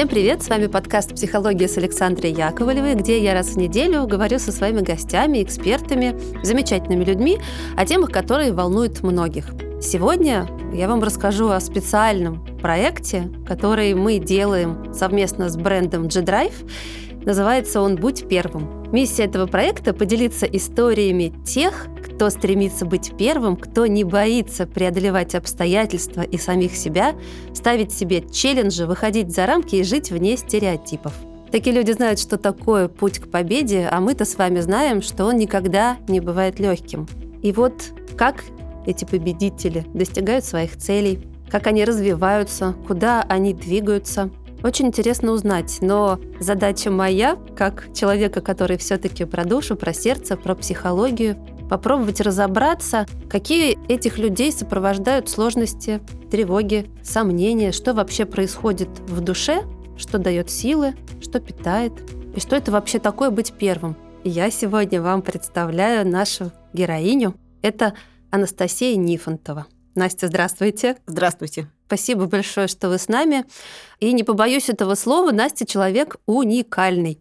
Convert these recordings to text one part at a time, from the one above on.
Всем привет! С вами подкаст «Психология» с Александрой Яковлевой, где я раз в неделю говорю со своими гостями, экспертами, замечательными людьми о темах, которые волнуют многих. Сегодня я вам расскажу о специальном проекте, который мы делаем совместно с брендом G-Drive. Называется он «Будь первым». Миссия этого проекта – поделиться историями тех, кто стремится быть первым, кто не боится преодолевать обстоятельства и самих себя, ставить себе челленджи, выходить за рамки и жить вне стереотипов. Такие люди знают, что такое путь к победе, а мы-то с вами знаем, что он никогда не бывает легким. И вот как эти победители достигают своих целей, как они развиваются, куда они двигаются. Очень интересно узнать, но задача моя, как человека, который все-таки про душу, про сердце, про психологию, попробовать разобраться, какие этих людей сопровождают сложности, тревоги, сомнения, что вообще происходит в душе, что дает силы, что питает, и что это вообще такое быть первым. Я сегодня вам представляю нашу героиню. Это Анастасия Нифонтова. Настя, здравствуйте. Здравствуйте. Спасибо большое, что вы с нами. И не побоюсь этого слова, Настя человек уникальный,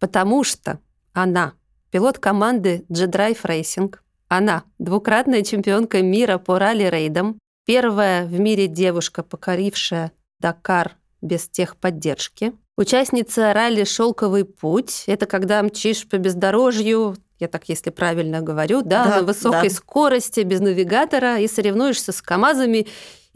потому что она пилот команды G-Drive Racing. Она двукратная чемпионка мира по ралли-рейдам, первая в мире девушка, покорившая Дакар без техподдержки, участница ралли «Шелковый путь». Это когда мчишь по бездорожью, я так, если правильно говорю, да, да на высокой да. скорости, без навигатора, и соревнуешься с КАМАЗами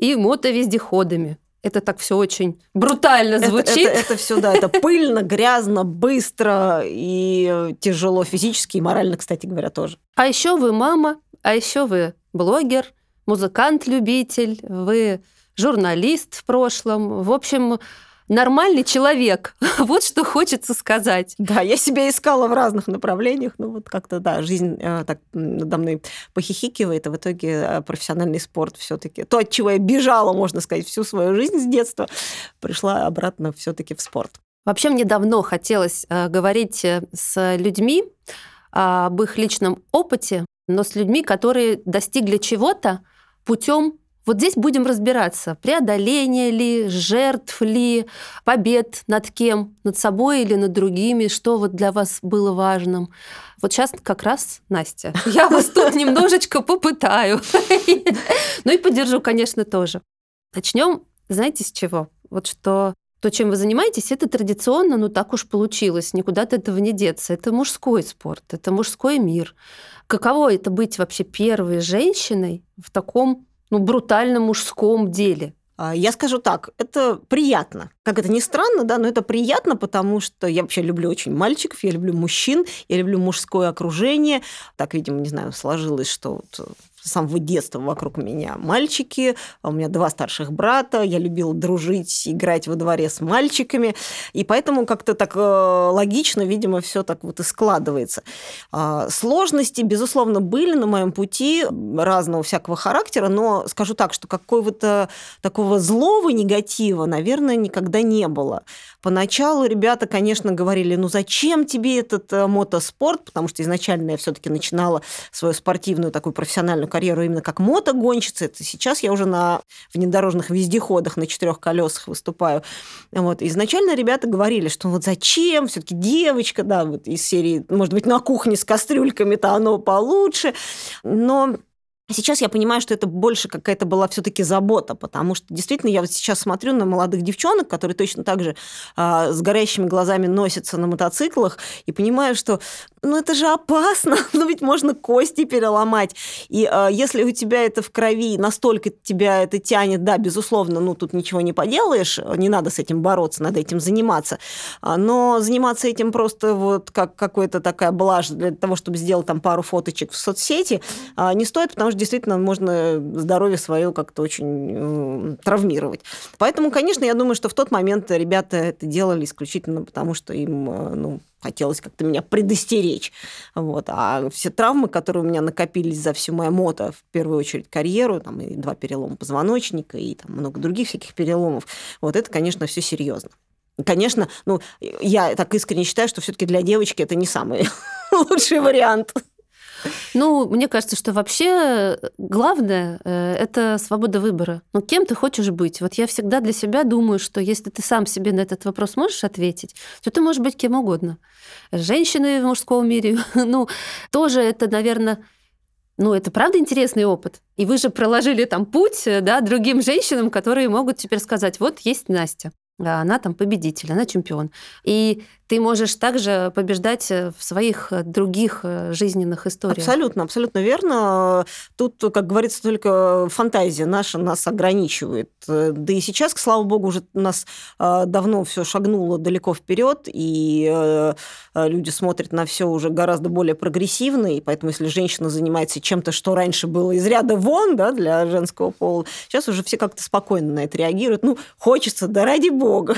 и мотовездеходами. Это так все очень брутально звучит. Это, это, это все, да, это пыльно, грязно, быстро и тяжело физически и морально, кстати говоря, тоже. А еще вы мама, а еще вы блогер, музыкант-любитель, вы журналист в прошлом. В общем, нормальный человек. вот что хочется сказать. Да, я себя искала в разных направлениях, ну вот как-то, да, жизнь э, так надо мной похихикивает, а в итоге э, профессиональный спорт все таки То, от чего я бежала, можно сказать, всю свою жизнь с детства, пришла обратно все таки в спорт. Вообще мне давно хотелось э, говорить э, с людьми об их личном опыте, но с людьми, которые достигли чего-то путем вот здесь будем разбираться, преодоление ли, жертв ли, побед над кем, над собой или над другими, что вот для вас было важным. Вот сейчас как раз Настя. Я вас тут немножечко попытаю. Ну и поддержу, конечно, тоже. Начнем, знаете, с чего? Вот что то, чем вы занимаетесь, это традиционно, ну так уж получилось, никуда от этого не деться. Это мужской спорт, это мужской мир. Каково это быть вообще первой женщиной в таком ну, брутально мужском деле. А, я скажу так, это приятно. Как это ни странно, да, но это приятно, потому что я вообще люблю очень мальчиков, я люблю мужчин, я люблю мужское окружение. Так, видимо, не знаю, сложилось, что вот с самого детства вокруг меня мальчики, а у меня два старших брата, я любила дружить, играть во дворе с мальчиками, и поэтому как-то так э, логично, видимо, все так вот и складывается. А, сложности, безусловно, были на моем пути разного всякого характера, но скажу так, что какого-то такого злого негатива, наверное, никогда не было. Поначалу ребята, конечно, говорили, ну зачем тебе этот э, мотоспорт, потому что изначально я все-таки начинала свою спортивную такую профессиональную карьеру именно как мотогонщица. Это сейчас я уже на внедорожных вездеходах на четырех колесах выступаю. Вот. Изначально ребята говорили, что вот зачем, все-таки девочка, да, вот из серии, может быть, на кухне с кастрюльками-то оно получше. Но Сейчас я понимаю, что это больше какая-то была все-таки забота, потому что действительно я вот сейчас смотрю на молодых девчонок, которые точно так же а, с горящими глазами носятся на мотоциклах, и понимаю, что ну это же опасно, ну ведь можно кости переломать. И а, если у тебя это в крови, настолько тебя это тянет, да, безусловно, ну тут ничего не поделаешь, не надо с этим бороться, надо этим заниматься. А, но заниматься этим просто вот как какая-то такая блажь для того, чтобы сделать там пару фоточек в соцсети, а, не стоит, потому что действительно можно здоровье свое как-то очень э, травмировать. Поэтому, конечно, я думаю, что в тот момент ребята это делали исключительно потому, что им э, ну, хотелось как-то меня предостеречь. Вот. А все травмы, которые у меня накопились за всю мою мото, в первую очередь карьеру, там и два перелома позвоночника, и там много других всяких переломов, вот это, конечно, все серьезно. Конечно, ну, я так искренне считаю, что все-таки для девочки это не самый лучший вариант. Ну, мне кажется, что вообще главное э, это свобода выбора. Ну, кем ты хочешь быть? Вот я всегда для себя думаю, что если ты сам себе на этот вопрос можешь ответить, то ты можешь быть кем угодно. Женщины в мужском мире, ну, тоже это, наверное, ну, это правда интересный опыт. И вы же проложили там путь да, другим женщинам, которые могут теперь сказать, вот есть Настя она там победитель, она чемпион. И ты можешь также побеждать э, в своих э, других э, жизненных историях. Абсолютно, абсолютно верно. Тут, как говорится, только фантазия наша нас ограничивает. Да и сейчас, слава богу, уже нас давно все шагнуло далеко вперед, и люди смотрят на все уже гораздо более прогрессивно, и поэтому если женщина занимается чем-то, что раньше было из ряда вон да, для женского пола, сейчас уже все как-то спокойно на это реагируют. Ну, хочется, да ради бога.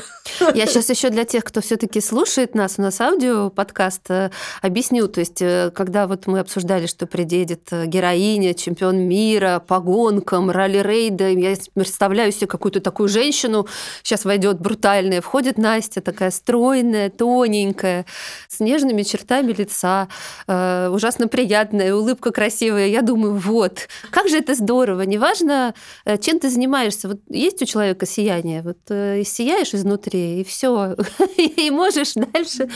Я сейчас еще для тех, кто все-таки слушает, слушает нас, у нас аудио подкаст, э, объясню. То есть, э, когда вот мы обсуждали, что приедет э, героиня, чемпион мира по гонкам, ралли-рейда, я представляю себе какую-то такую женщину, сейчас войдет брутальная, входит Настя, такая стройная, тоненькая, с нежными чертами лица, ужасно приятная, улыбка красивая. Я думаю, вот, как же это здорово, неважно, чем ты занимаешься. Вот есть у человека сияние, вот сияешь изнутри, и все, и можешь дальше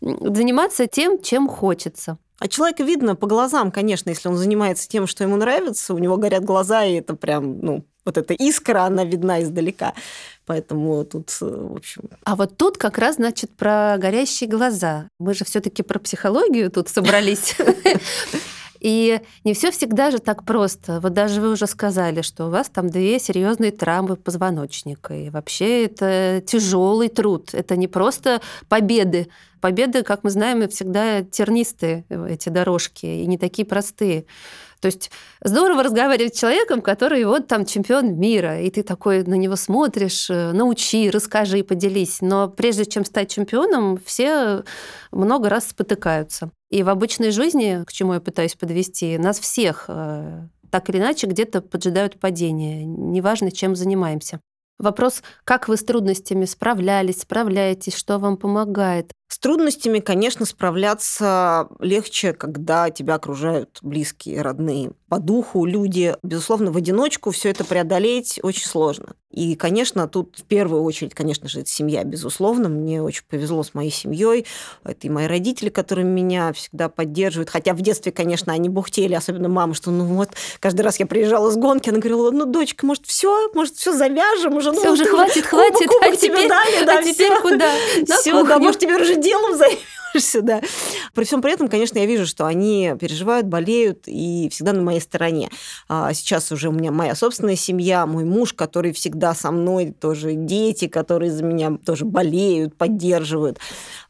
заниматься тем, чем хочется. А человека видно по глазам, конечно, если он занимается тем, что ему нравится, у него горят глаза, и это прям, ну, вот эта искра, она видна издалека. Поэтому тут, э, в общем... А вот тут как раз, значит, про горящие глаза. Мы же все таки про психологию тут собрались. И не все всегда же так просто. Вот даже вы уже сказали, что у вас там две серьезные травмы позвоночника. И вообще это тяжелый труд. Это не просто победы. Победы, как мы знаем, всегда тернистые эти дорожки и не такие простые. То есть здорово разговаривать с человеком, который вот там чемпион мира, и ты такой на него смотришь, э, научи, расскажи, поделись. Но прежде чем стать чемпионом, все много раз спотыкаются. И в обычной жизни, к чему я пытаюсь подвести, нас всех э, так или иначе где-то поджидают падения, неважно, чем занимаемся. Вопрос, как вы с трудностями справлялись, справляетесь, что вам помогает. С трудностями, конечно, справляться легче, когда тебя окружают близкие, родные, по духу люди. Безусловно, в одиночку все это преодолеть очень сложно. И, конечно, тут в первую очередь, конечно же, это семья, безусловно. Мне очень повезло с моей семьей. Это и мои родители, которые меня всегда поддерживают. Хотя в детстве, конечно, они бухтели, особенно мама, что ну вот каждый раз я приезжала с гонки, она говорила, ну, дочка, может, все, может, все завяжем уже. Все, ну, уже хватит, хватит. Кубок, кубок а тебе дали, да, а теперь куда? Все, да, может, тебе уже делом займешься, да. При всем при этом, конечно, я вижу, что они переживают, болеют и всегда на моей стороне. А сейчас уже у меня моя собственная семья, мой муж, который всегда со мной, тоже дети, которые за меня тоже болеют, поддерживают.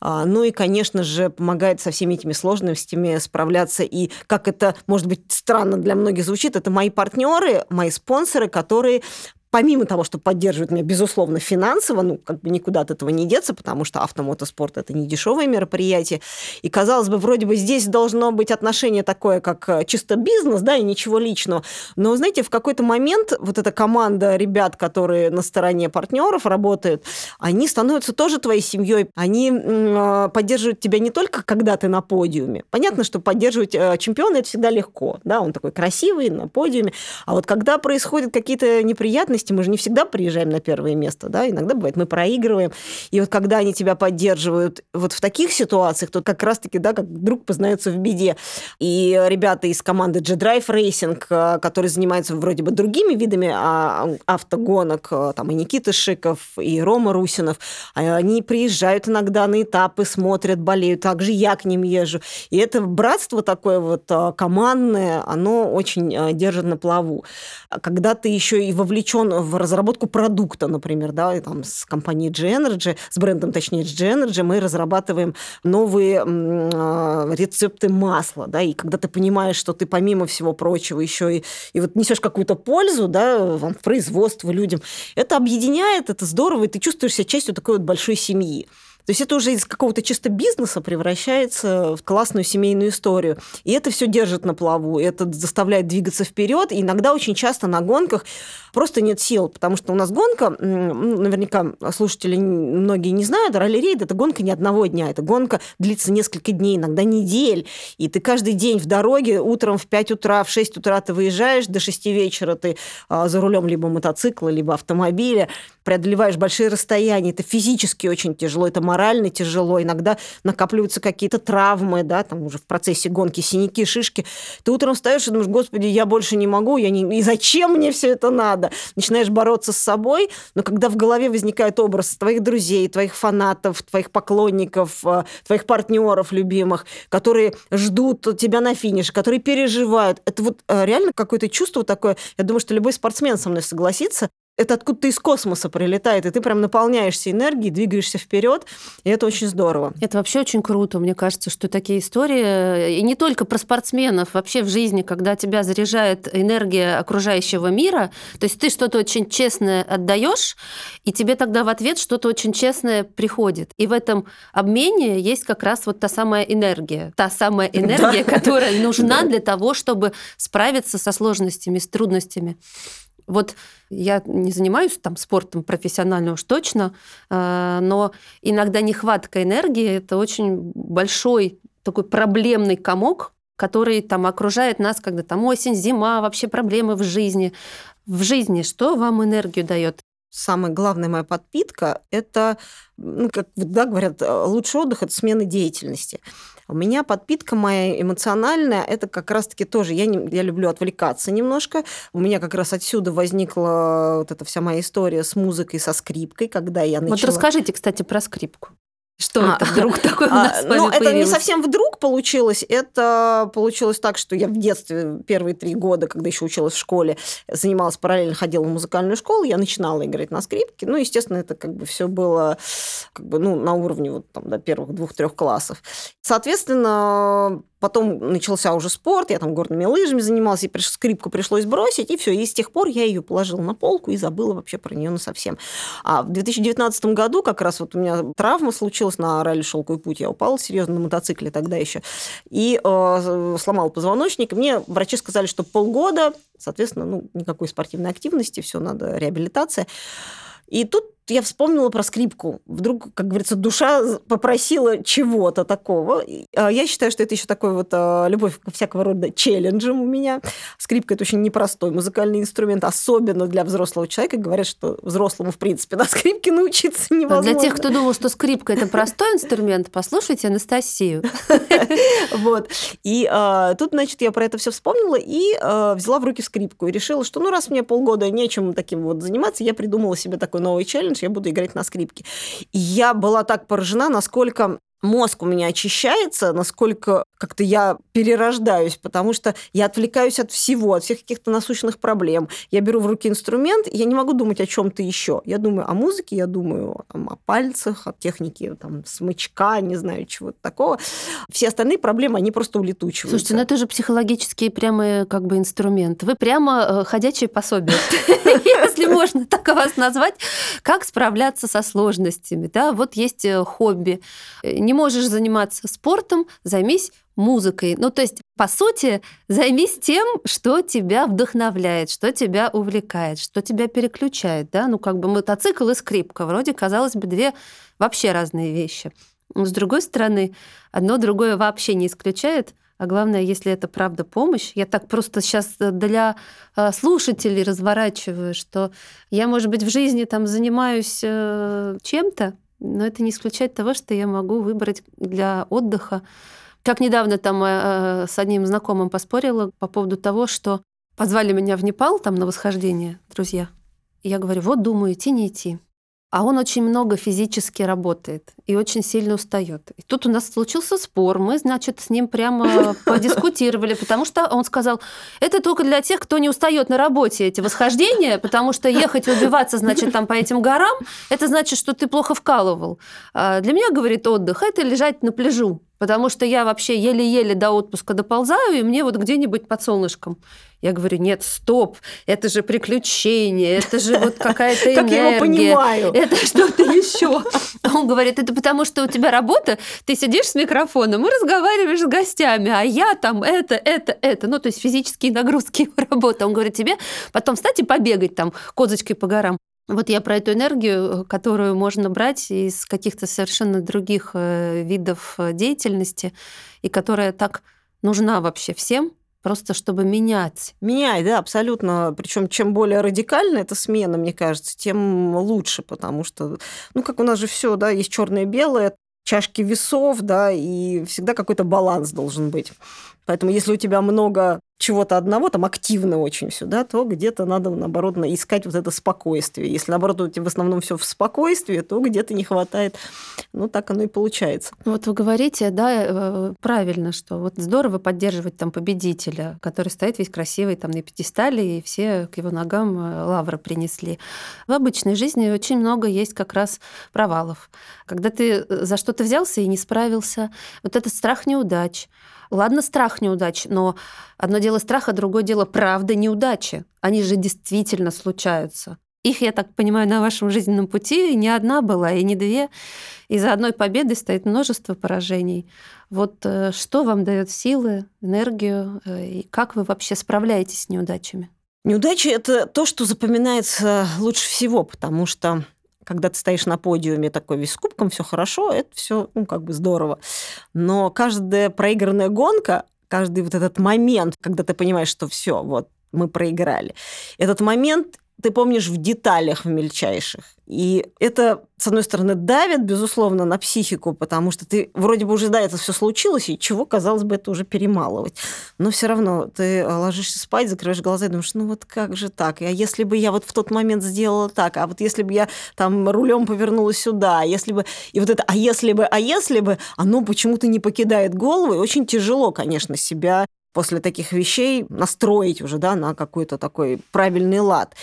А, ну и, конечно же, помогает со всеми этими сложностями справляться. И как это, может быть, странно для многих звучит, это мои партнеры, мои спонсоры, которые помимо того, что поддерживает меня, безусловно, финансово, ну, как бы никуда от этого не деться, потому что автомотоспорт – это не дешевое мероприятие. И, казалось бы, вроде бы здесь должно быть отношение такое, как э, чисто бизнес, да, и ничего личного. Но, знаете, в какой-то момент вот эта команда ребят, которые на стороне партнеров работают, они становятся тоже твоей семьей. Они э, поддерживают тебя не только, когда ты на подиуме. Понятно, что поддерживать э, чемпиона – это всегда легко, да, он такой красивый на подиуме. А вот когда происходят какие-то неприятности, месте мы же не всегда приезжаем на первое место, да, иногда бывает, мы проигрываем. И вот когда они тебя поддерживают вот в таких ситуациях, то как раз-таки, да, как друг познается в беде. И ребята из команды G-Drive Racing, э, которые занимаются вроде бы другими видами а, автогонок, э, там и Никита Шиков, и Рома Русинов, а они приезжают иногда на этапы, смотрят, болеют, также я к ним езжу. И это братство такое вот э, командное, оно очень держит на плаву. Когда ты еще и вовлечен в разработку продукта, например, да, там с компанией G-Energy, с брендом, точнее, G-Energy, мы разрабатываем новые э, рецепты масла, да, и когда ты понимаешь, что ты помимо всего прочего еще и, и вот несешь какую-то пользу, да, в производство людям, это объединяет, это здорово, и ты чувствуешь себя частью такой вот большой семьи. То есть это уже из какого-то чисто бизнеса превращается в классную семейную историю. И это все держит на плаву, это заставляет двигаться вперед. И иногда очень часто на гонках просто нет сил, потому что у нас гонка, ну, наверняка слушатели многие не знают, ралли-рейд – это гонка не одного дня, это гонка длится несколько дней, иногда недель, и ты каждый день в дороге, утром в 5 утра, в 6 утра ты выезжаешь, до 6 вечера ты а, за рулем либо мотоцикла, либо автомобиля, преодолеваешь большие расстояния, это физически очень тяжело, это морально тяжело, иногда накапливаются какие-то травмы, да, там уже в процессе гонки синяки, шишки. Ты утром встаешь и думаешь, господи, я больше не могу, я не... и зачем мне все это надо? Начинаешь бороться с собой, но когда в голове возникает образ твоих друзей, твоих фанатов, твоих поклонников, э, твоих партнеров любимых, которые ждут тебя на финише, которые переживают, это вот э, реально какое-то чувство такое, я думаю, что любой спортсмен со мной согласится, это откуда-то из космоса прилетает, и ты прям наполняешься энергией, двигаешься вперед, и это очень здорово. Это вообще очень круто. Мне кажется, что такие истории, и не только про спортсменов, вообще в жизни, когда тебя заряжает энергия окружающего мира, то есть ты что-то очень честное отдаешь, и тебе тогда в ответ что-то очень честное приходит. И в этом обмене есть как раз вот та самая энергия, та самая энергия, которая нужна для того, чтобы справиться со сложностями, с трудностями. Вот я не занимаюсь там спортом профессионально уж точно, э, но иногда нехватка энергии – это очень большой такой проблемный комок, который там окружает нас, когда там осень, зима, вообще проблемы в жизни. В жизни что вам энергию дает? Самая главная моя подпитка – это, ну, как да, говорят, лучший отдых – это смена деятельности. У меня подпитка моя эмоциональная, это как раз-таки тоже, я, не, я люблю отвлекаться немножко. У меня как раз отсюда возникла вот эта вся моя история с музыкой, со скрипкой, когда я начала... Вот расскажите, кстати, про скрипку. Что а, это вдруг такое у нас а, с вами Ну, это не совсем вдруг получилось. Это получилось так, что я в детстве, первые три года, когда еще училась в школе, занималась параллельно, ходила в музыкальную школу, я начинала играть на скрипке. Ну, естественно, это как бы все было как бы, ну, на уровне вот, там, до первых двух-трех классов. Соответственно, Потом начался уже спорт, я там горными лыжами занималась, и скрипку пришлось бросить, и все. И с тех пор я ее положила на полку и забыла вообще про нее совсем. А в 2019 году как раз вот у меня травма случилась на ралли «Шелковый путь». Я упала серьезно на мотоцикле тогда еще и э, сломала позвоночник. Мне врачи сказали, что полгода, соответственно, ну, никакой спортивной активности, все, надо реабилитация. И тут я вспомнила про скрипку. Вдруг, как говорится, душа попросила чего-то такого. А, я считаю, что это еще такой вот а, любовь к всякого рода челленджам у меня. Скрипка – это очень непростой музыкальный инструмент, особенно для взрослого человека. Говорят, что взрослому, в принципе, на скрипке научиться невозможно. Для тех, кто думал, что скрипка – это простой инструмент, послушайте Анастасию. Вот. И а, тут, значит, я про это все вспомнила и взяла в руки скрипку и решила, что ну раз мне полгода нечем таким вот заниматься, я придумала себе такой новый челлендж, я буду играть на скрипке. И я была так поражена, насколько мозг у меня очищается, насколько как-то я перерождаюсь, потому что я отвлекаюсь от всего, от всех каких-то насущных проблем. Я беру в руки инструмент, я не могу думать о чем-то еще. Я думаю о музыке, я думаю там, о пальцах, о технике там, смычка, не знаю, чего-то такого. Все остальные проблемы, они просто улетучиваются. Слушайте, ну это же психологический прямо как бы инструмент. Вы прямо э, ходячее пособие, если можно так вас назвать. Как справляться со сложностями? Да, вот есть э, хобби. Не можешь заниматься спортом, займись музыкой. Ну, то есть, по сути, займись тем, что тебя вдохновляет, что тебя увлекает, что тебя переключает, да? Ну, как бы мотоцикл и скрипка. Вроде, казалось бы, две вообще разные вещи. Но, с другой стороны, одно другое вообще не исключает. А главное, если это правда помощь, я так просто сейчас для э, слушателей разворачиваю, что я, может быть, в жизни там занимаюсь э, чем-то, но это не исключает того, что я могу выбрать для отдыха как недавно там э, с одним знакомым поспорила по поводу того, что позвали меня в Непал там на восхождение, друзья. И я говорю, вот думаю, идти, не идти. А он очень много физически работает и очень сильно устает. И тут у нас случился спор. Мы, значит, с ним прямо подискутировали, потому что он сказал, это только для тех, кто не устает на работе, эти восхождения, потому что ехать убиваться, значит, там по этим горам, это значит, что ты плохо вкалывал. А для меня, говорит, отдых – это лежать на пляжу, потому что я вообще еле-еле до отпуска доползаю, и мне вот где-нибудь под солнышком. Я говорю, нет, стоп, это же приключение, это же вот какая-то энергия. Как я его понимаю. Это что-то еще. Он говорит, это потому что у тебя работа, ты сидишь с микрофоном и разговариваешь с гостями, а я там это, это, это. Ну, то есть физические нагрузки его работы. Он говорит, тебе потом встать и побегать там козочкой по горам. Вот я про эту энергию, которую можно брать из каких-то совершенно других э, видов э, деятельности, и которая так нужна вообще всем, просто чтобы менять. Меняй, да, абсолютно. Причем чем более радикальна эта смена, мне кажется, тем лучше, потому что, ну, как у нас же все, да, есть черное и белое, чашки весов, да, и всегда какой-то баланс должен быть. Поэтому если у тебя много чего-то одного, там активно очень все, да, то где-то надо, наоборот, искать вот это спокойствие. Если, наоборот, у тебя в основном все в спокойствии, то где-то не хватает. Ну, так оно и получается. Вот вы говорите, да, э, правильно, что вот здорово поддерживать там победителя, который стоит весь красивый там на пьедестале, и все к его ногам э, лавры принесли. В обычной жизни очень много есть как раз провалов. Когда ты э, за что-то взялся и не справился, вот этот страх неудач, Ладно, страх неудач, но одно дело страх, а другое дело правда неудачи. Они же действительно случаются. Их, я так понимаю, на вашем жизненном пути не одна была, и не две. И за одной победой стоит множество поражений. Вот э, что вам дает силы, энергию, э, и как вы вообще справляетесь с неудачами? Неудачи – это то, что запоминается лучше всего, потому что когда ты стоишь на подиуме такой весь с кубком, все хорошо, это все, ну, как бы здорово. Но каждая проигранная гонка, каждый вот этот момент, когда ты понимаешь, что все, вот мы проиграли, этот момент ты помнишь в деталях в мельчайших. И это, с одной стороны, давит, безусловно, на психику, потому что ты вроде бы уже, да, это все случилось, и чего, казалось бы, это уже перемалывать. Но все равно ты ложишься спать, закрываешь глаза и думаешь, ну вот как же так? А если бы я вот в тот момент сделала так? А вот если бы я там рулем повернула сюда? А если бы... И вот это «а если бы, а если бы», оно почему-то не покидает голову, и очень тяжело, конечно, себя после таких вещей настроить уже да, на какой-то такой правильный лад.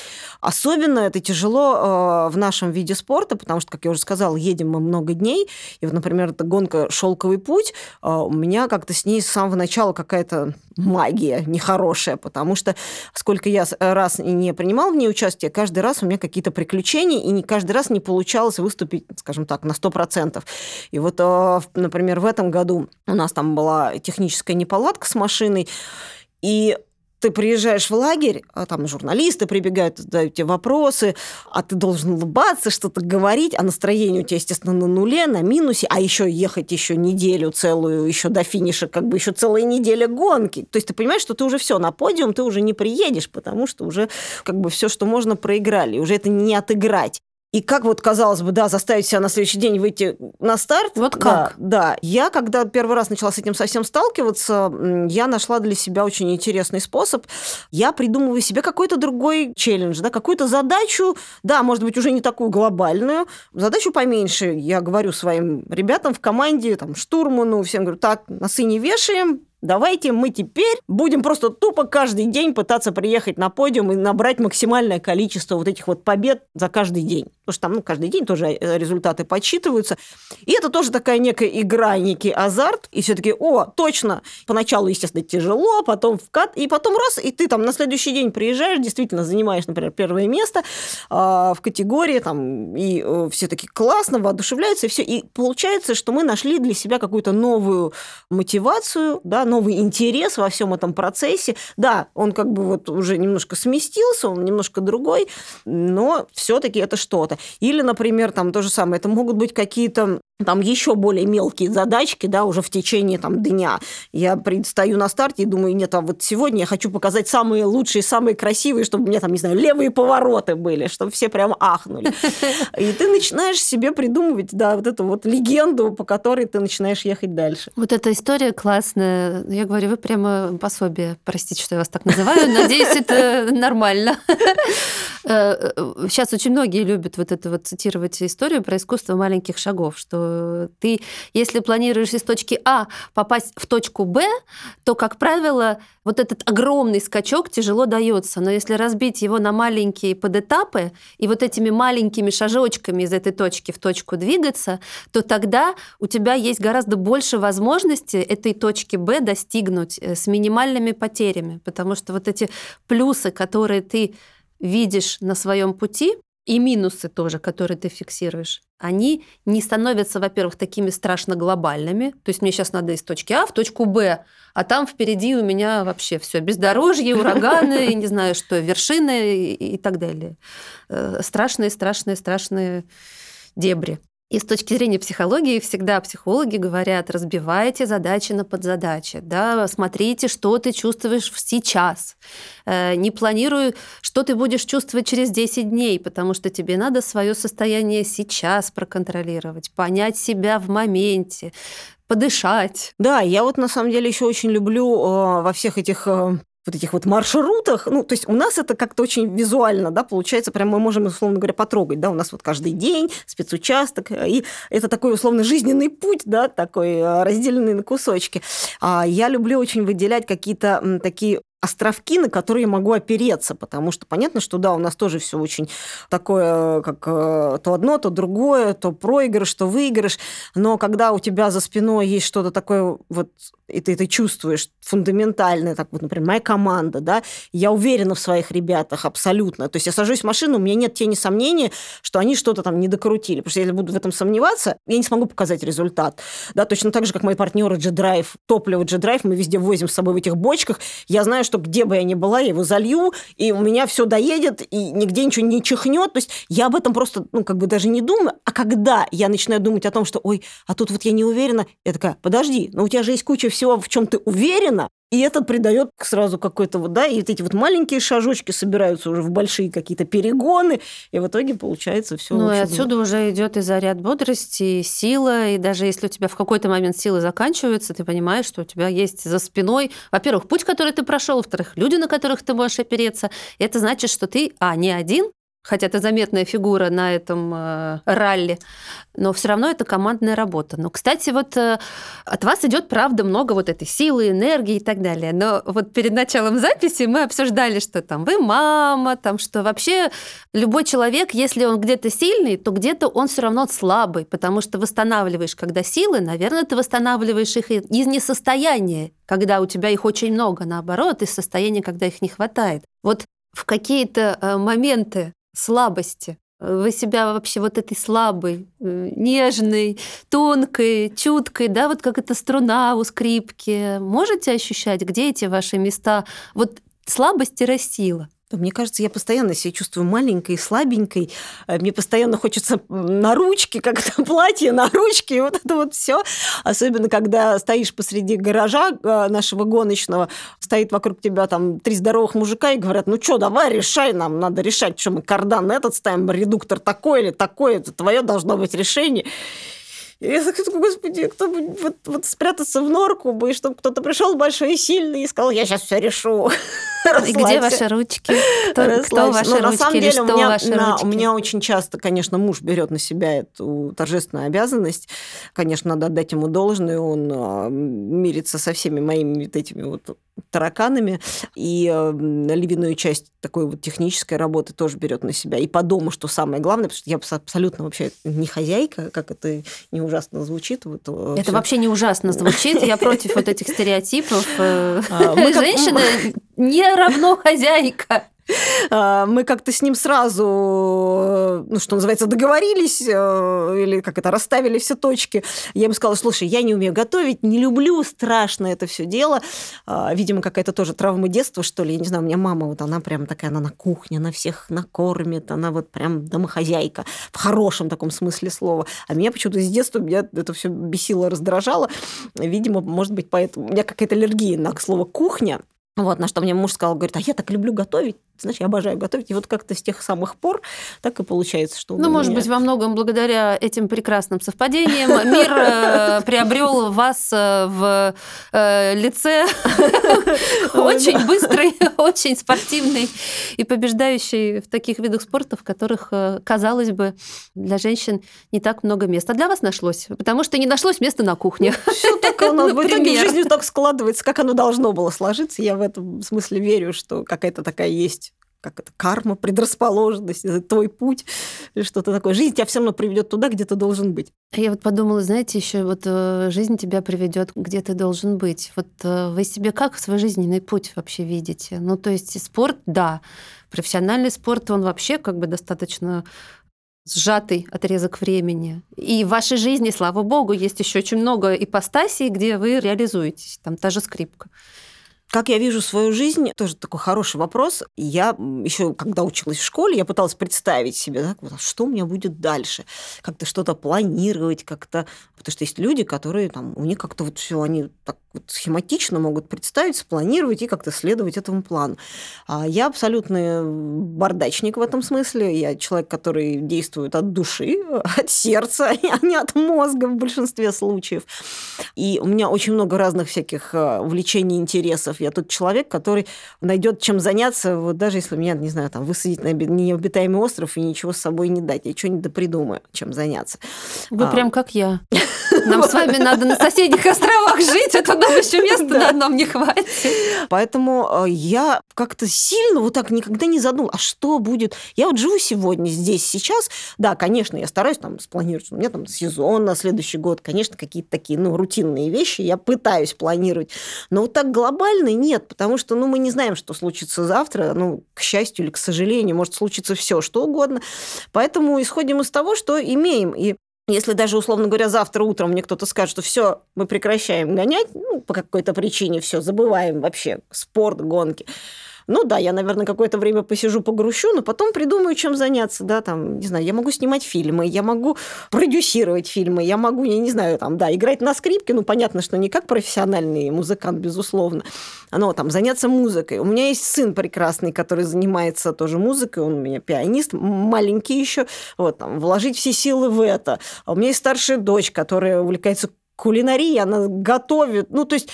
Особенно это тяжело э, в нашем виде спорта, потому что, как я уже сказала, едем мы много дней. И вот, например, эта гонка «Шелковый путь», э, у меня как-то с ней с самого начала какая-то магия нехорошая, потому что сколько я раз не принимал в ней участие, каждый раз у меня какие-то приключения, и не каждый раз не получалось выступить, скажем так, на 100%. И вот, э, например, в этом году у нас там была техническая неполадка с машиной, и ты приезжаешь в лагерь, а там журналисты прибегают, задают тебе вопросы, а ты должен улыбаться, что-то говорить, а настроение у тебя, естественно, на нуле, на минусе, а еще ехать еще неделю целую, еще до финиша, как бы еще целая неделя гонки. То есть ты понимаешь, что ты уже все на подиум, ты уже не приедешь, потому что уже как бы все, что можно, проиграли, уже это не отыграть. И как вот, казалось бы, да, заставить себя на следующий день выйти на старт. Вот как? Да, да. Я, когда первый раз начала с этим совсем сталкиваться, я нашла для себя очень интересный способ. Я придумываю себе какой-то другой челлендж, да, какую-то задачу, да, может быть, уже не такую глобальную, задачу поменьше. Я говорю своим ребятам в команде, там, штурману, всем говорю, так, носы не вешаем, Давайте мы теперь будем просто тупо каждый день пытаться приехать на подиум и набрать максимальное количество вот этих вот побед за каждый день. Потому что там ну, каждый день тоже э, результаты подсчитываются. И это тоже такая некая игра, некий азарт. И все таки о, точно, поначалу, естественно, тяжело, потом вкат, и потом раз, и ты там на следующий день приезжаешь, действительно занимаешь, например, первое место э, в категории, там, и э, все таки классно, воодушевляются, и все. И получается, что мы нашли для себя какую-то новую мотивацию, да, новый интерес во всем этом процессе. Да, он как бы вот уже немножко сместился, он немножко другой, но все-таки это что-то. Или, например, там то же самое, это могут быть какие-то там еще более мелкие задачки, да, уже в течение там дня. Я предстаю на старте и думаю, нет, а вот сегодня я хочу показать самые лучшие, самые красивые, чтобы у меня там, не знаю, левые повороты были, чтобы все прямо ахнули. И ты начинаешь себе придумывать, да, вот эту вот легенду, по которой ты начинаешь ехать дальше. Вот эта история классная. Я говорю, вы прямо пособие, простите, что я вас так называю, надеюсь, это нормально. Сейчас э, очень многие любят вот это вот цитировать историю про искусство маленьких шагов, что ты, если планируешь из точки А попасть в точку Б, то, как правило, вот этот огромный скачок тяжело дается. Но если разбить его на маленькие подэтапы и вот этими маленькими шажочками из этой точки в точку двигаться, то тогда у тебя есть гораздо больше возможностей этой точки Б достигнуть э, с минимальными потерями. Потому что вот эти плюсы, которые ты видишь на своем пути, и минусы тоже, которые ты фиксируешь, они не становятся, во-первых, такими страшно глобальными. То есть мне сейчас надо из точки А в точку Б, а там впереди у меня вообще все бездорожье, ураганы, не знаю что, вершины и так далее. Э, страшные, страшные, страшные дебри. И с точки зрения психологии всегда психологи говорят, разбивайте задачи на подзадачи, да, смотрите, что ты чувствуешь сейчас. Э, не планируй, что ты будешь чувствовать через 10 дней, потому что тебе надо свое состояние сейчас проконтролировать, понять себя в моменте, подышать. Да, я вот на самом деле еще очень люблю э, во всех этих э, вот этих вот маршрутах, ну, то есть у нас это как-то очень визуально, да, получается, прям мы можем, условно говоря, потрогать, да, у нас вот каждый день спецучасток, и это такой, условно, жизненный путь, да, такой э, разделенный на кусочки. А я люблю очень выделять какие-то такие островки, на которые я могу опереться, потому что понятно, что да, у нас тоже все очень такое, как э, то одно, то другое, то проигрыш, то выигрыш, но когда у тебя за спиной есть что-то такое, вот, и ты это чувствуешь фундаментальное, так вот, например, моя команда, да, я уверена в своих ребятах абсолютно, то есть я сажусь в машину, у меня нет тени сомнения, что они что-то там не докрутили, потому что если буду в этом сомневаться, я не смогу показать результат, да, точно так же, как мои партнеры G-Drive, топливо G-Drive, мы везде возим с собой в этих бочках, я знаю, что где бы я ни была, я его залью, и у меня все доедет, и нигде ничего не чихнет. То есть я об этом просто, ну, как бы даже не думаю. А когда я начинаю думать о том, что, ой, а тут вот я не уверена, я такая, подожди, но у тебя же есть куча всего, в чем ты уверена, и это придает сразу какой-то вот, да, и вот эти вот маленькие шажочки собираются уже в большие какие-то перегоны, и в итоге получается все. Ну, и отсюда уже идет и заряд бодрости, и сила, и даже если у тебя в какой-то момент силы заканчиваются, ты понимаешь, что у тебя есть за спиной, во-первых, путь, который ты прошел, во-вторых, люди, на которых ты можешь опереться. Это значит, что ты, а, не один, хотя это заметная фигура на этом э, ралли, но все равно это командная работа. Но, кстати, вот э, от вас идет, правда, много вот этой силы, энергии и так далее. Но вот перед началом записи мы обсуждали, что там вы мама, там что вообще любой человек, если он где-то сильный, то где-то он все равно слабый, потому что восстанавливаешь, когда силы, наверное, ты восстанавливаешь их из несостояния, когда у тебя их очень много, наоборот, из состояния, когда их не хватает. Вот в какие-то э, моменты слабости. Вы себя вообще вот этой слабой, э, нежной, тонкой, чуткой, да, вот как эта струна у скрипки, можете ощущать, где эти ваши места? Вот слабость-сила. Мне кажется, я постоянно себя чувствую маленькой, слабенькой. Э, мне постоянно хочется на ручки, как это платье на ручки, и вот это вот все. Особенно, когда стоишь посреди гаража э, нашего гоночного, стоит вокруг тебя там три здоровых мужика и говорят, ну что, давай, решай, нам надо решать, что мы кардан этот ставим, редуктор такой или такой, это твое должно быть решение. И я такая, господи, кто бы вот, вот спрятаться в норку бы, и чтобы кто-то пришел большой и сильный и сказал, я сейчас все решу. И где ваши ручки? Кто, кто ваши Но, ручки? На самом деле, что у меня, ваши на, ручки? у меня очень часто, конечно, муж берет на себя эту торжественную обязанность. Конечно, надо отдать ему должное. Он а, мирится со всеми моими вот этими вот тараканами, и э, львиную часть такой вот технической работы тоже берет на себя. И по дому, что самое главное, потому что я абсолютно вообще не хозяйка, как это не ужасно звучит. Вот, э, это всё. вообще не ужасно звучит. Я против вот этих стереотипов. Э, А, мы как- Женщина равно хозяйка. А, мы как-то с ним сразу, э, ну, что называется, договорились, э, или как это, расставили все точки. Я ему сказала, слушай, я не умею готовить, не люблю страшно это все дело. А, Видимо, какая-то тоже травма детства, что ли. Я не знаю, у меня мама, вот она прям такая, она на кухне, она всех накормит, она вот прям домохозяйка, в хорошем таком смысле слова. А меня почему-то с детства меня это все бесило, раздражало. Видимо, может быть, поэтому у меня какая-то аллергия на слово «кухня», Вот, на что мне муж сказал, говорит, а я так люблю готовить, знаешь, я обожаю готовить. И вот как-то с тех самых пор так и получается, что... Ну, может меня... быть, во многом благодаря этим прекрасным совпадениям мир э, приобрел вас э, в э, лице очень быстрый, очень спортивный и побеждающий в таких видах спорта, в которых, казалось бы, для женщин не так много места. А для вас нашлось, потому что не нашлось места на кухне. Все так у нас в итоге в жизни так складывается, как оно должно было сложиться. Я в этом смысле верю, что какая-то такая есть как это, карма, предрасположенность, это твой путь, что-то такое. Жизнь тебя все равно приведет туда, где ты должен быть. Я вот подумала, знаете, еще вот э, жизнь тебя приведет, где ты должен быть. Вот э, вы себе как свой жизненный путь вообще видите? Ну, то есть спорт, да, профессиональный спорт, он вообще как бы достаточно сжатый отрезок времени. И в вашей жизни, слава богу, есть еще очень много ипостасей, где вы реализуетесь. Там та же скрипка. Как я вижу свою жизнь, тоже такой хороший вопрос. Я еще, когда училась в школе, я пыталась представить себе, да, вот, что у меня будет дальше. Как-то что-то планировать, как-то... Потому что есть люди, которые там, у них как-то вот все, они так вот схематично могут представить, спланировать и как-то следовать этому плану. А я абсолютный бардачник в этом смысле. Я человек, который действует от души, от сердца, а не от мозга в большинстве случаев. И у меня очень много разных всяких э, увлечений, интересов. Я тот человек, который найдет чем заняться, вот даже если меня, не знаю, там высадить на необитаемый остров и ничего с собой не дать. Я что-нибудь придумаю, чем заняться. Вы а... прям как я. Нам с вами надо на соседних островах жить, это нам еще места на одном не хватит. Поэтому э, я как-то сильно вот так никогда не задумала, а что будет? Я вот живу сегодня здесь, сейчас. Да, конечно, я стараюсь там спланировать, у меня там сезон на следующий год, конечно, какие-то такие, ну, рутинные вещи я пытаюсь планировать. Но вот так глобально нет, потому что, ну, мы не знаем, что случится завтра, ну, к счастью или к сожалению, может случиться все, что угодно. Поэтому исходим из того, что имеем. И если даже, условно говоря, завтра утром мне кто-то скажет, что все, мы прекращаем гонять, ну, по какой-то причине все, забываем вообще спорт, гонки, ну да, я, наверное, какое-то время посижу, погрущу, но потом придумаю, чем заняться, да, там, не знаю, я могу снимать фильмы, я могу продюсировать фильмы, я могу, я не знаю, там, да, играть на скрипке, ну, понятно, что не как профессиональный музыкант, безусловно, но там заняться музыкой. У меня есть сын прекрасный, который занимается тоже музыкой, он у меня пианист, маленький еще, вот, там, вложить все силы в это. А у меня есть старшая дочь, которая увлекается кулинарией, она готовит, ну, то есть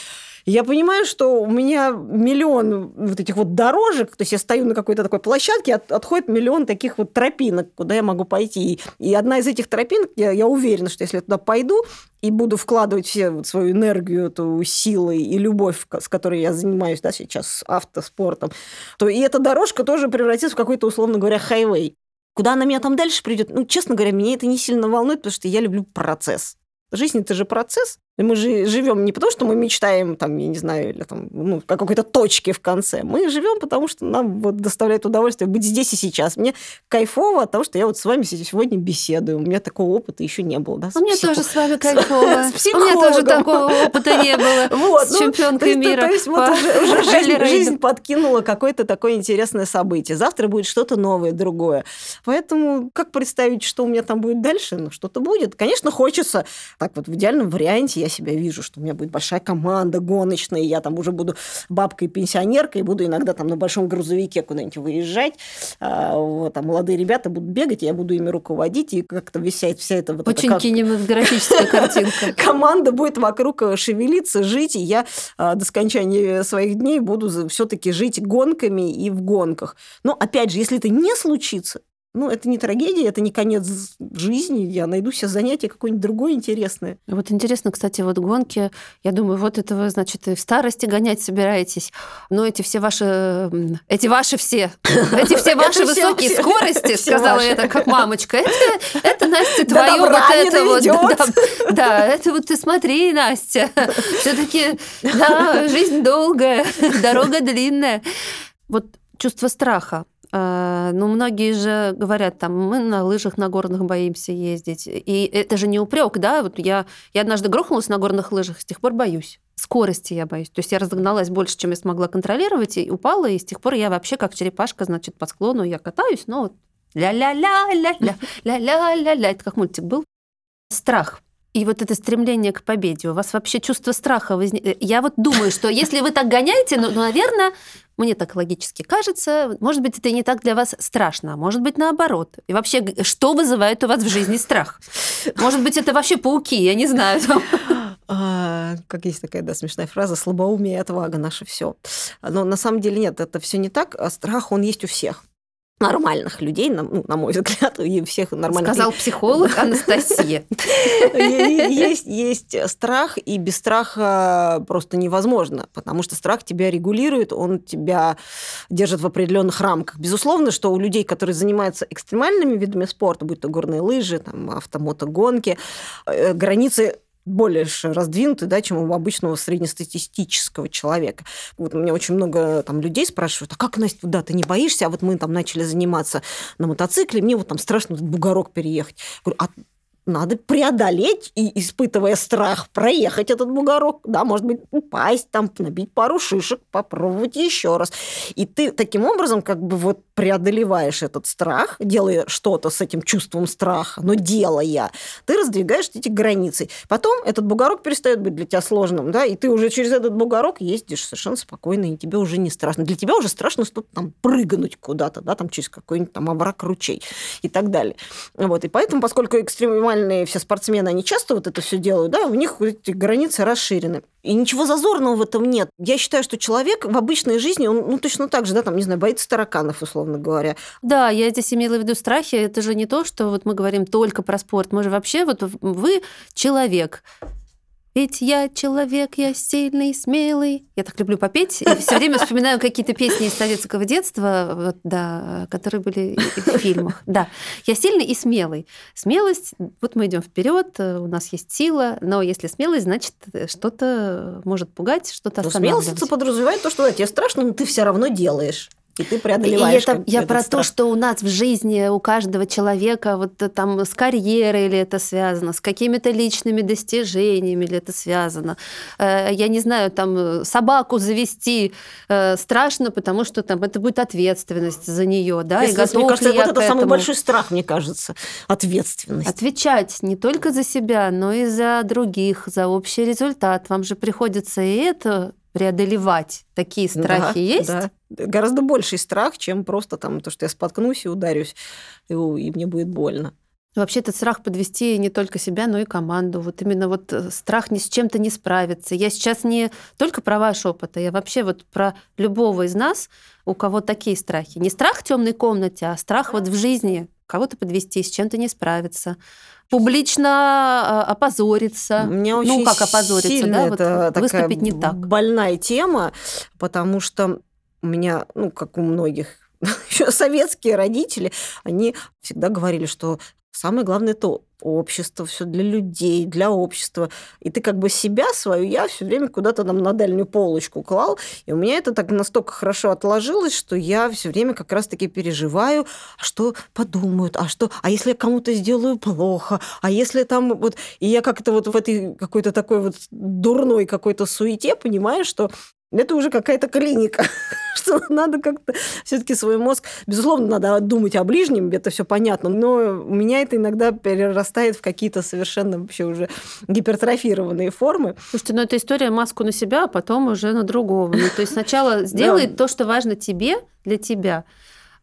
я понимаю, что у меня миллион вот этих вот дорожек, то есть я стою на какой-то такой площадке, от, отходит миллион таких вот тропинок, куда я могу пойти. И одна из этих тропинок, я, я уверена, что если я туда пойду и буду вкладывать все вот свою энергию, эту силу и любовь, с которой я занимаюсь да, сейчас автоспортом, то и эта дорожка тоже превратится в какой-то, условно говоря, хайвей. Куда она меня там дальше придет? Ну, честно говоря, меня это не сильно волнует, потому что я люблю процесс. Жизнь это же процесс. Мы же живем не потому, что мы мечтаем, там, я не знаю, или там, ну, о какой-то точке в конце. Мы живем потому, что нам вот доставляет удовольствие быть здесь и сейчас. Мне кайфово от того, что я вот с вами сегодня беседую. У меня такого опыта еще не было. Да, у меня тоже с вами кайфово. С у меня тоже такого опыта не было. Вот, с ну, чемпионкой мира. То есть вот уже жизнь подкинула какое-то такое интересное событие. Завтра будет что-то новое, другое. Поэтому как представить, что у меня там будет дальше? Ну, что-то будет. Конечно, хочется так вот в идеальном варианте я себя вижу, что у меня будет большая команда гоночная, я там уже буду бабкой-пенсионеркой, и буду иногда там на большом грузовике куда-нибудь выезжать. А, вот, там молодые ребята будут бегать, я буду ими руководить, и как-то вся, вся эта... Вот Очень эта, кинематографическая картинка. Команда будет вокруг шевелиться, жить, и я а, до скончания своих дней буду все-таки жить гонками и в гонках. Но, опять же, если это не случится, ну, это не трагедия, это не конец жизни. Я найду себе занятие какое-нибудь другое интересное. Вот интересно, кстати, вот гонки, я думаю, вот это вы, значит, и в старости гонять собираетесь. Но эти все ваши, эти ваши все, эти все ваши высокие скорости, сказала я так, как мамочка, это, Настя, твое вот это вот. Да, это вот ты смотри, Настя. Все-таки, да, жизнь долгая, дорога длинная. Вот чувство страха ну, многие же говорят, там, мы на лыжах на горных боимся ездить. И это же не упрек, да? Вот я, я однажды грохнулась на горных лыжах, с тех пор боюсь. Скорости я боюсь. То есть я разогналась больше, чем я смогла контролировать, и упала, и с тех пор я вообще как черепашка, значит, по склону я катаюсь, но вот ля-ля-ля-ля-ля, ля-ля-ля-ля. Это как мультик был. Страх. И вот это стремление к победе, у вас вообще чувство страха возникает. Я вот думаю, что если вы так гоняете, ну, наверное, мне так логически кажется, может быть, это не так для вас страшно, а может быть, наоборот. И вообще, что вызывает у вас в жизни страх? Может быть, это вообще пауки, я не знаю. А, как есть такая да, смешная фраза, слабоумие и отвага наше все. Но на самом деле нет, это все не так. А страх, он есть у всех нормальных людей, на, ну, на мой взгляд, и всех нормальных Сказал психолог Анастасия. Есть, есть страх, и без страха просто невозможно, потому что страх тебя регулирует, он тебя держит в определенных рамках. Безусловно, что у людей, которые занимаются экстремальными видами спорта, будь то горные лыжи, там, автомотогонки, э, границы больше раздвинуты, да, чем у обычного среднестатистического человека. Вот у меня очень много там людей спрашивают, а как, Настя, да, ты не боишься? А вот мы там начали заниматься на мотоцикле, мне вот там страшно бугорок переехать. говорю, а надо преодолеть и, испытывая страх, проехать этот бугорок, да, может быть, упасть там, набить пару шишек, попробовать еще раз. И ты таким образом как бы вот преодолеваешь этот страх, делая что-то с этим чувством страха, но делая, ты раздвигаешь эти границы. Потом этот бугорок перестает быть для тебя сложным, да, и ты уже через этот бугорок ездишь совершенно спокойно, и тебе уже не страшно. Для тебя уже страшно что-то там прыгнуть куда-то, да, там через какой-нибудь там овраг ручей и так далее. Вот, и поэтому, поскольку экстремальный нормальные все спортсмены, они часто вот это все делают, да, у них эти границы расширены. И ничего зазорного в этом нет. Я считаю, что человек в обычной жизни, он ну, точно так же, да, там, не знаю, боится тараканов, условно говоря. Да, я здесь имела в виду страхи. Это же не то, что вот мы говорим только про спорт. Мы же вообще, вот вы человек, ведь я человек, я сильный, смелый. Я так люблю попеть. И все время вспоминаю какие-то песни из советского детства, вот, да, которые были в фильмах. Да, я сильный и смелый. Смелость, вот мы идем вперед, у нас есть сила, но если смелость, значит, что-то может пугать, что-то останавливать. Смелость подразумевает то, что да, тебе страшно, но ты все равно делаешь и ты преодолеваешь. И это я про страх. то, что у нас в жизни у каждого человека вот э, там с карьерой или это связано, с какими-то личными достижениями или это связано. Э, я не знаю, там э, собаку завести страшно, потому что там это будет ответственность за нее, да, Если, и готов мне кажется, вот это самый большой страх, мне кажется, ответственность. Отвечать не только за себя, но и за других, за общий результат. Вам же приходится и это преодолевать. Такие страхи да, есть? Да. Гораздо больший страх, чем просто там то, что я споткнусь и ударюсь, и, и мне будет больно. Вообще этот страх подвести не только себя, но и команду. Вот именно вот э, страх ни с чем-то не справиться. Я сейчас не только про ваш опыт, а я вообще вот про любого из нас, у кого такие страхи. Не страх в темной комнате, а страх вот в жизни кого-то подвести, с чем-то не справиться, публично а, опозориться. Мне очень ну, как опозориться, да? Это вот выступить не так. Больная тема, потому что у меня, ну, как у многих еще советские родители, они всегда говорили, что Самое главное это общество, все для людей, для общества. И ты как бы себя, свою я все время куда-то там на дальнюю полочку клал. И у меня это так настолько хорошо отложилось, что я все время как раз-таки переживаю, а что подумают, а что, а если я кому-то сделаю плохо, а если там вот... И я как-то вот в этой какой-то такой вот дурной какой-то суете понимаю, что это уже какая-то клиника, что надо как-то все-таки свой мозг, безусловно, надо думать о ближнем, это все понятно, но у меня это иногда перерастает в какие-то совершенно вообще уже гипертрофированные формы. Слушайте, ну это история маску на себя, а потом уже на другого. Ну, то есть сначала сделай то, что важно тебе, для тебя.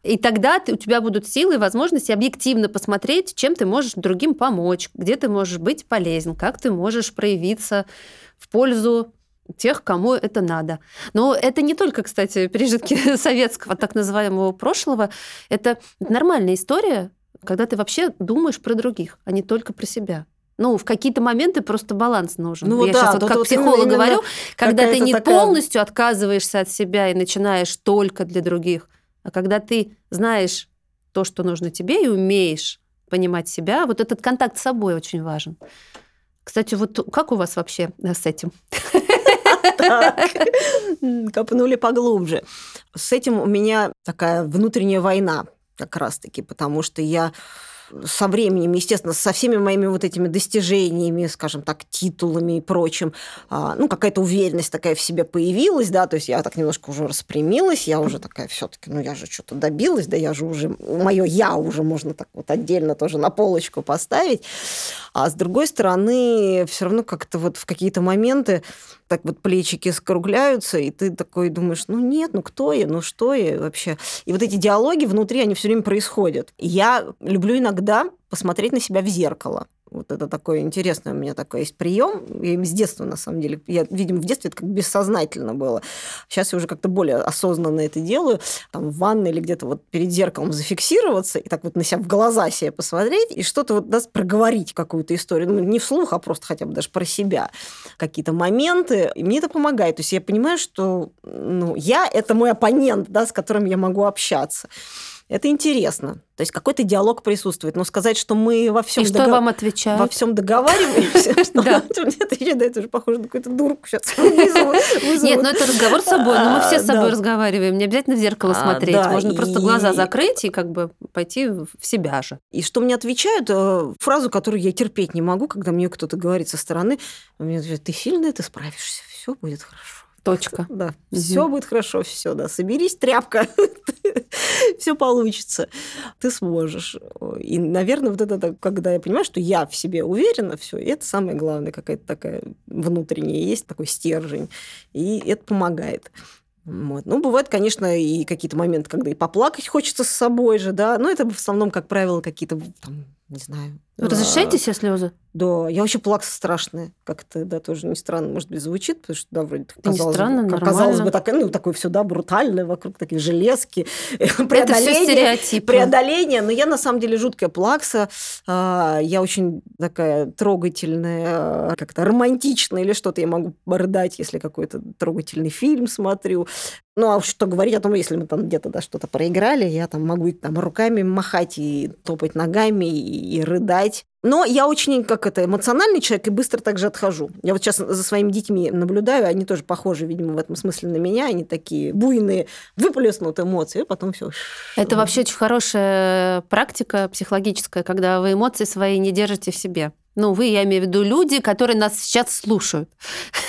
И тогда ты, у тебя будут силы и возможности объективно посмотреть, чем ты можешь другим помочь, где ты можешь быть полезен, как ты можешь проявиться в пользу тех, кому это надо. Но это не только, кстати, пережитки советского так называемого прошлого. Это нормальная история, когда ты вообще думаешь про других, а не только про себя. Ну, в какие-то моменты просто баланс нужен. Ну, Я да, сейчас вот как вот психолог говорю, когда ты не такая... полностью отказываешься от себя и начинаешь только для других, а когда ты знаешь то, что нужно тебе, и умеешь понимать себя, вот этот контакт с собой очень важен. Кстати, вот как у вас вообще с этим? Так, копнули поглубже. С этим у меня такая внутренняя война как раз-таки, потому что я со временем, естественно, со всеми моими вот этими достижениями, скажем так, титулами и прочим, а, ну, какая-то уверенность такая в себе появилась, да, то есть я так немножко уже распрямилась, я уже такая все таки ну, я же что-то добилась, да, я же уже, мое я уже можно так вот отдельно тоже на полочку поставить. А с другой стороны, все равно как-то вот в какие-то моменты так вот плечики скругляются, и ты такой думаешь, ну нет, ну кто я, ну что я вообще? И вот эти диалоги внутри, они все время происходят. Я люблю иногда посмотреть на себя в зеркало. Вот это такой интересный у меня такой есть прием. Я им с детства, на самом деле. Я, видимо, в детстве это как бессознательно было. Сейчас я уже как-то более осознанно это делаю. Там в ванной или где-то вот перед зеркалом зафиксироваться и так вот на себя в глаза себе посмотреть и что-то вот даст проговорить какую-то историю. Ну, не вслух, а просто хотя бы даже про себя. Какие-то моменты. И мне это помогает. То есть я понимаю, что ну, я – это мой оппонент, да, с которым я могу общаться. Это интересно. То есть какой-то диалог присутствует. Но сказать, что мы во всем И что вам отвечают? Во всем договариваемся, Да. это уже похоже на какую-то дурку сейчас Нет, ну это разговор с собой, но мы все с А, собой разговариваем, не обязательно в зеркало А, смотреть, можно просто глаза закрыть и как бы пойти в себя же. И что мне отвечают? э, Фразу, которую я терпеть не могу, когда мне кто-то говорит со стороны, мне отвечают, ты сильная, ты справишься, все будет хорошо. Точка. Да, Мгм. все будет хорошо, все, да. Соберись, тряпка, все получится, ты сможешь. И, наверное, вот это, когда я понимаю, что я в себе уверена, все, это самое главное, какая-то такая внутренняя есть, такой стержень, и это помогает. Вот. Ну, бывают, конечно, и какие-то моменты, когда и поплакать хочется с собой же, да, но это в основном, как правило, какие-то, там, не знаю... Вы разрешаете себе слезы? да, я вообще плакса страшная. Как-то, да, тоже не странно, может быть, звучит, потому что, да, вроде не казалось, странно, бы, нормально. казалось бы, такое, ну, такое все, да, брутальное, вокруг такие железки, преодоление, преодоление, но я на самом деле жуткая плакса, А, я очень такая трогательная, а, как-то романтичная или что-то, я могу рыдать, если какой-то трогательный фильм смотрю. Ну, а что говорить о том, если мы там где-то да, что-то проиграли, я там могу и там руками махать и топать ногами и, и рыдать. Но я очень, как это, эмоциональный человек и быстро также отхожу. Я вот сейчас за своими детьми наблюдаю, они тоже похожи, видимо, в этом смысле на меня. Они такие буйные, выплеснут эмоции, и потом все. Это вообще очень хорошая практика психологическая, когда вы эмоции свои не держите в себе. Ну, вы, я имею в виду люди, которые нас сейчас слушают.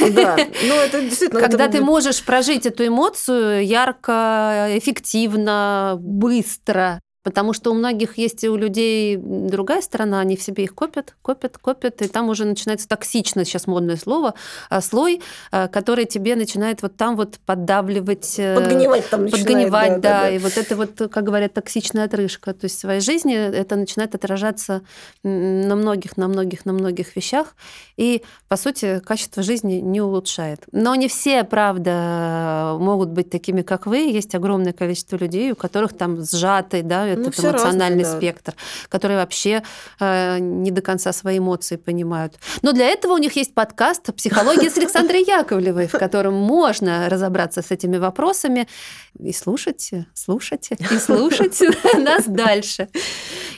Да, ну это действительно... Когда это- ты можешь прожить эту эмоцию ярко, эффективно, быстро. Потому что у многих есть и у людей другая сторона, они в себе их копят, копят, копят, и там уже начинается токсично, сейчас модное слово, а, слой, а, который тебе начинает вот там вот поддавливать, э, Подгнивать там начинает. подгнивать, да, и вот это вот, как говорят, токсичная отрыжка. То есть в своей жизни это начинает отражаться на многих, на многих, на многих вещах, и, по сути, качество жизни не улучшает. Но не все, правда, могут быть такими, как вы. Есть огромное количество людей, у которых там сжатый, да, этот Ну, эмоциональный разные, да. спектр, которые вообще э, не до конца свои эмоции понимают. Но для этого у них есть подкаст «Психология с Александрой Яковлевой», в котором можно разобраться с этими вопросами и слушайте, слушайте и слушайте нас дальше.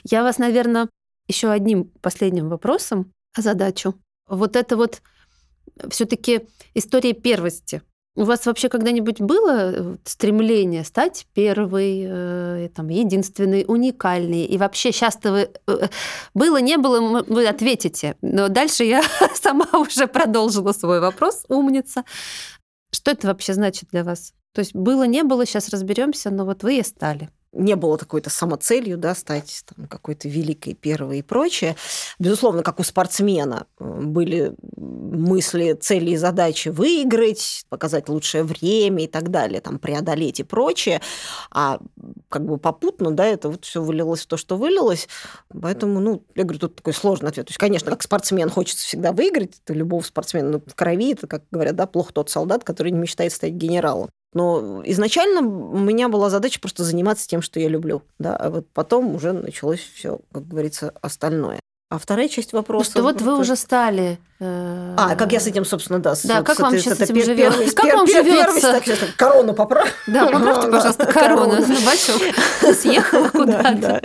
Я вас, наверное, еще одним последним вопросом озадачу. Вот это вот все-таки история первости. У вас вообще когда-нибудь было э, стремление стать первой, э, там, единственной, уникальной? И вообще часто вы... э, Было, не было, вы ответите. Но дальше я сама уже продолжила свой вопрос. Умница. Что это вообще значит для вас? То есть было, не было, сейчас разберемся, но вот вы и стали. не было такой-то самоцелью, да, стать там, какой-то великой первой и прочее. Безусловно, как у спортсмена э, были мысли, цели и задачи выиграть, показать лучшее время и так далее, там, преодолеть и прочее. А как бы попутно, да, это вот все вылилось в то, что вылилось. Поэтому, ну, я говорю, тут такой сложный ответ. То есть, конечно, как спортсмен хочется всегда выиграть, это любого спортсмена ну, в крови, это, как говорят, да, плохо тот солдат, который не мечтает стать генералом. Но изначально у меня была задача просто заниматься тем, что я люблю. Да? А вот потом уже началось все, как говорится, остальное. А вторая часть Ну вопроса... что вот вы уже стали. э, А, как я с этим, собственно, да. Да, вот как вам сейчас с этим первой- Как пер- вам пер- живётся? так, сейчас корону поправь. Да, поправьте, пожалуйста, корону на бачок. Съехала Да, куда-то.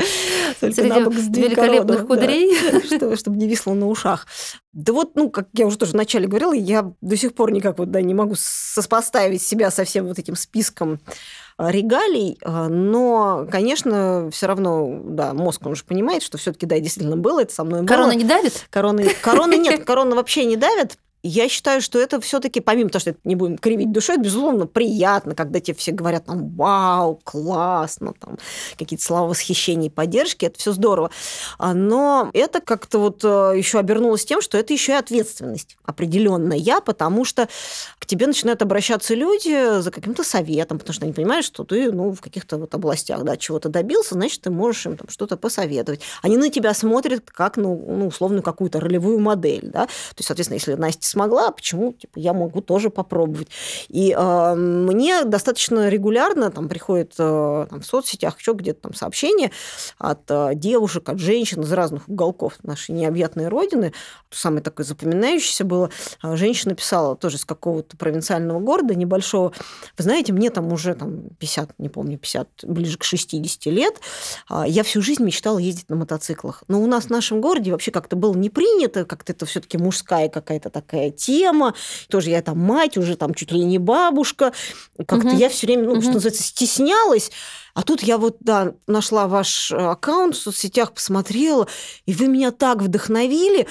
Среди великолепных кудрей. Что- чтобы не висло на ушах. Да вот, ну, как я уже тоже вначале говорила, я до сих пор никак вот, да, не могу сопоставить себя со всем вот этим списком регалий, а, но, конечно, все равно, да, мозг, он же понимает, что все таки да, действительно было, это со мной было. Корона не давит? Короны, короны нет, корона вообще не давит. Я считаю, что это все-таки, помимо того, что это не будем кривить душой, это, безусловно, приятно, когда тебе все говорят там «Вау, классно!» там какие-то слова восхищения и поддержки, это все здорово. А, но это как-то вот э, еще обернулось тем, что это еще и ответственность определенная, потому что к тебе начинают обращаться люди за каким-то советом, потому что они понимают, что ты ну, в каких-то вот областях да, чего-то добился, значит, ты можешь им там что-то посоветовать. Они на тебя смотрят как, ну, ну условно, какую-то ролевую модель. Да? То есть, соответственно, если Настя смогла, почему типа, я могу тоже попробовать. И э, мне достаточно регулярно там приходит э, там, в соцсетях еще где-то там сообщения от э, девушек, от женщин из разных уголков нашей необъятной родины. Самое такое запоминающееся было. Э, женщина писала тоже из какого-то провинциального города небольшого. Вы знаете, мне там уже там, 50, не помню, 50, ближе к 60 лет. Я всю жизнь мечтала ездить на мотоциклах. Но у нас в нашем городе вообще как-то было не принято, как-то это все-таки мужская какая-то такая тема. Тоже я там мать, уже там чуть ли не бабушка. Как-то угу. я все время, ну, угу. что называется, стеснялась. А тут я вот, да, нашла ваш э, аккаунт в соцсетях, посмотрела, и вы меня так вдохновили.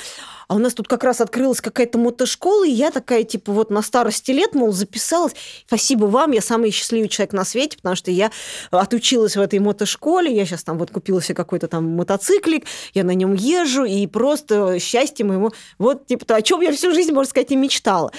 А у нас тут как раз открылась какая-то мотошкола, и я такая, типа, вот на старости лет, мол, записалась. Спасибо вам, я самый счастливый человек на свете, потому что я отучилась в этой мотошколе, я сейчас там вот купила себе какой-то там мотоциклик, я на нем езжу, и просто счастье моему, вот, типа, то, о чем я всю жизнь, можно сказать, и мечтала.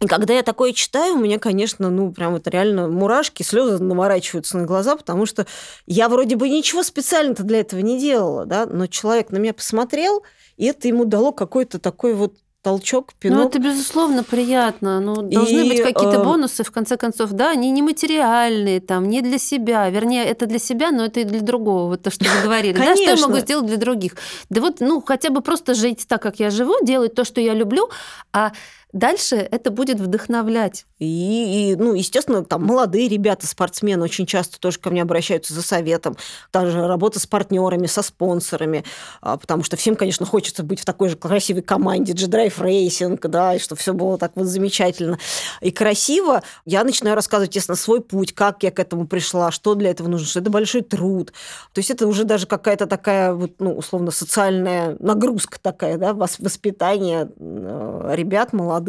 И когда я такое читаю, у меня, конечно, ну, прям вот реально мурашки, слезы наворачиваются на глаза, потому что я вроде бы ничего специально-то для этого не делала, да, но человек на меня посмотрел, и это ему дало какой-то такой вот толчок, ну, пинок. Ну, это, безусловно, приятно. Ну, должны и, быть какие-то э... бонусы, в конце концов, да, они не материальные, там, не для себя. Вернее, это для себя, но это и для другого. Вот то, что вы говорили. Да, что я могу сделать для других? Да вот, ну, хотя бы просто жить так, как я живу, делать то, что я люблю, а дальше это будет вдохновлять. И, и, ну, естественно, там молодые ребята, спортсмены очень часто тоже ко мне обращаются за советом. Также работа с партнерами, со спонсорами, а, потому что всем, конечно, хочется быть в такой же красивой команде G-Drive Racing, да, и что все было так вот замечательно и красиво. Я начинаю рассказывать, естественно, свой путь, как я к этому пришла, что для этого нужно, что это большой труд. То есть это уже даже какая-то такая, вот, ну, условно, социальная нагрузка такая, да, воспитание э, ребят молодых.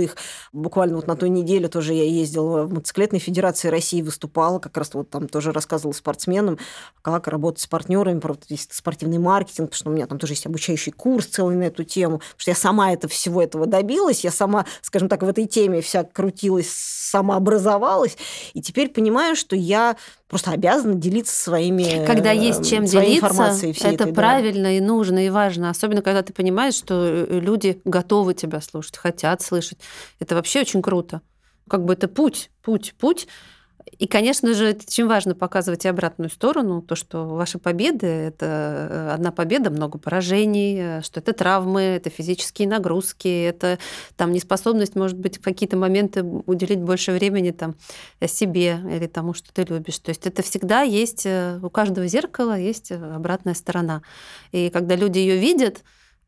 Буквально вот на той неделе тоже я ездила в мотоциклетной федерации России, выступала, как раз вот там тоже рассказывала спортсменам, как работать с партнерами, есть спортивный маркетинг, потому что у меня там тоже есть обучающий курс целый на эту тему, потому что я сама это всего этого добилась, я сама, скажем так, в этой теме вся крутилась, сама образовалась, и теперь понимаю, что я просто обязана делиться своими Когда есть чем делиться, это этой, правильно да. и нужно, и важно. Особенно, когда ты понимаешь, что э, люди готовы тебя слушать, хотят слышать. Это вообще очень круто как бы это путь, путь, путь. И, конечно же, очень важно показывать и обратную сторону, то, что ваши победы – это э, одна победа, много поражений, э, что это травмы, это физические нагрузки, это там неспособность, может быть, в какие-то моменты уделить больше времени там, себе или тому, что ты любишь. То есть это всегда есть, э, у каждого зеркала есть обратная сторона. И когда люди ее видят,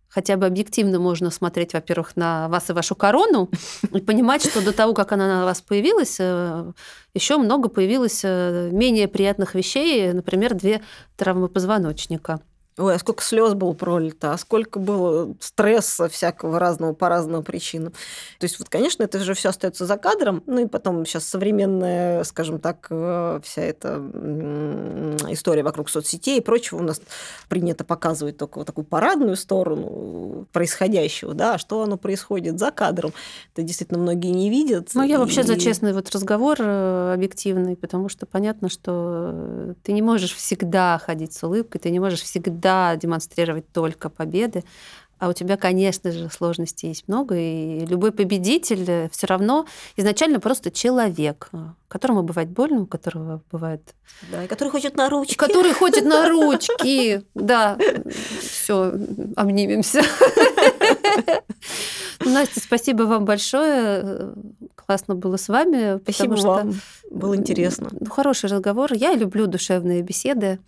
хотя бы объективно можно смотреть, во-первых, на вас и вашу корону и понимать, что до того, как она на вас появилась, э, еще много появилось э, менее приятных вещей, например, две травмы позвоночника. Ой, а сколько слез было пролито, а сколько было стресса всякого разного по разным причинам. То есть, вот, конечно, это же все остается за кадром. Ну и потом сейчас современная, скажем так, э, вся эта история вокруг соцсетей и прочего у нас принято показывать только вот такую парадную сторону происходящего, да, а что оно происходит за кадром. Это действительно многие не видят. Ну, я и... вообще за честный вот разговор э, объективный, потому что понятно, что ты не можешь всегда ходить с улыбкой, ты не можешь всегда всегда демонстрировать только победы. А у тебя, конечно же, сложностей есть много, и любой победитель э, все равно изначально просто человек, которому бывает больно, у которого бывает... Да, и который хочет на ручки. Который хочет на ручки, да. Все, обнимемся. Настя, спасибо вам большое. Классно было с вами. Спасибо что, вам. Было интересно. Ну, хороший разговор. Я люблю душевные беседы.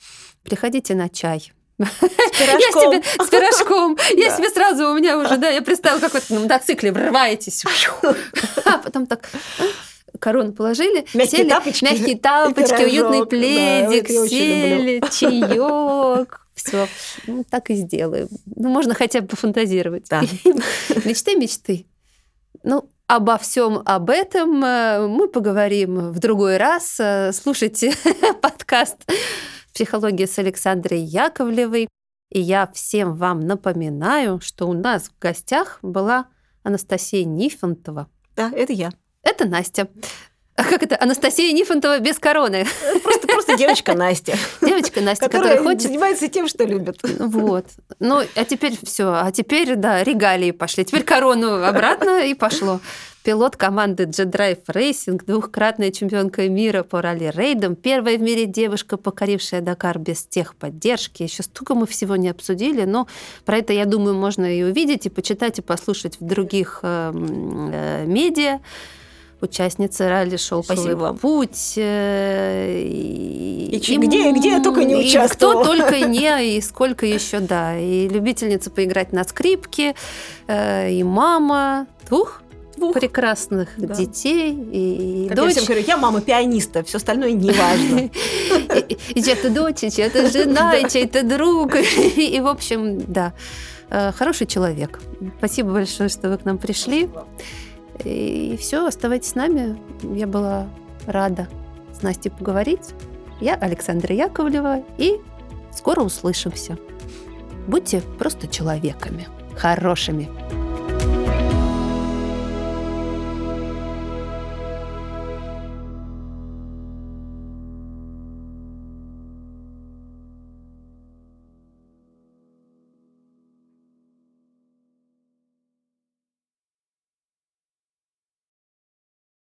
Приходите на чай. Пирожком. Я себе, с пирожком. Я себе сразу, у меня уже, да, я представила, как вы на мотоцикле врываетесь. А потом так корону положили, мягкие сели, тапочки, мягкие тапочки, уютный пледик, да, сели, чаек. Все, ну, так и сделаем. Ну, можно хотя бы пофантазировать. Да. Мечты, мечты. Ну, обо всем об этом э, мы поговорим в другой раз. Э, слушайте подкаст «Психология с Александрой Яковлевой». И я всем вам напоминаю, что у нас в гостях была Анастасия Нифонтова. Да, это я. Это Настя. А как это? Анастасия Нифонтова без короны. Просто, просто девочка Настя. Девочка Настя, которая, которая хочет... занимается тем, что любит. Вот. Ну, а теперь все. А теперь, да, регалии пошли. Теперь корону обратно и пошло. Пилот команды J-Drive Racing, двухкратная чемпионка мира по ралли-рейдам, первая в мире девушка, покорившая Дакар без техподдержки. Еще столько мы всего не обсудили, но про это, я думаю, можно и увидеть, и почитать, и послушать в других э, э, медиа участница ралли-шоу вам. «Путь». Э, и, и где, где я только не участвовала. И кто только не, и сколько еще, да. И любительница поиграть на скрипке, э, и мама двух двух прекрасных да. детей и как дочь. Я всем говорю, я мама пианиста, все остальное не важно. И чья-то дочь, и чья-то жена, и чей-то друг. И, в общем, да, э, хороший человек. Спасибо большое, что вы к нам пришли. И все, оставайтесь с нами. Я была рада с Настей поговорить. Я Александра Яковлева, и скоро услышимся. Будьте просто человеками, хорошими.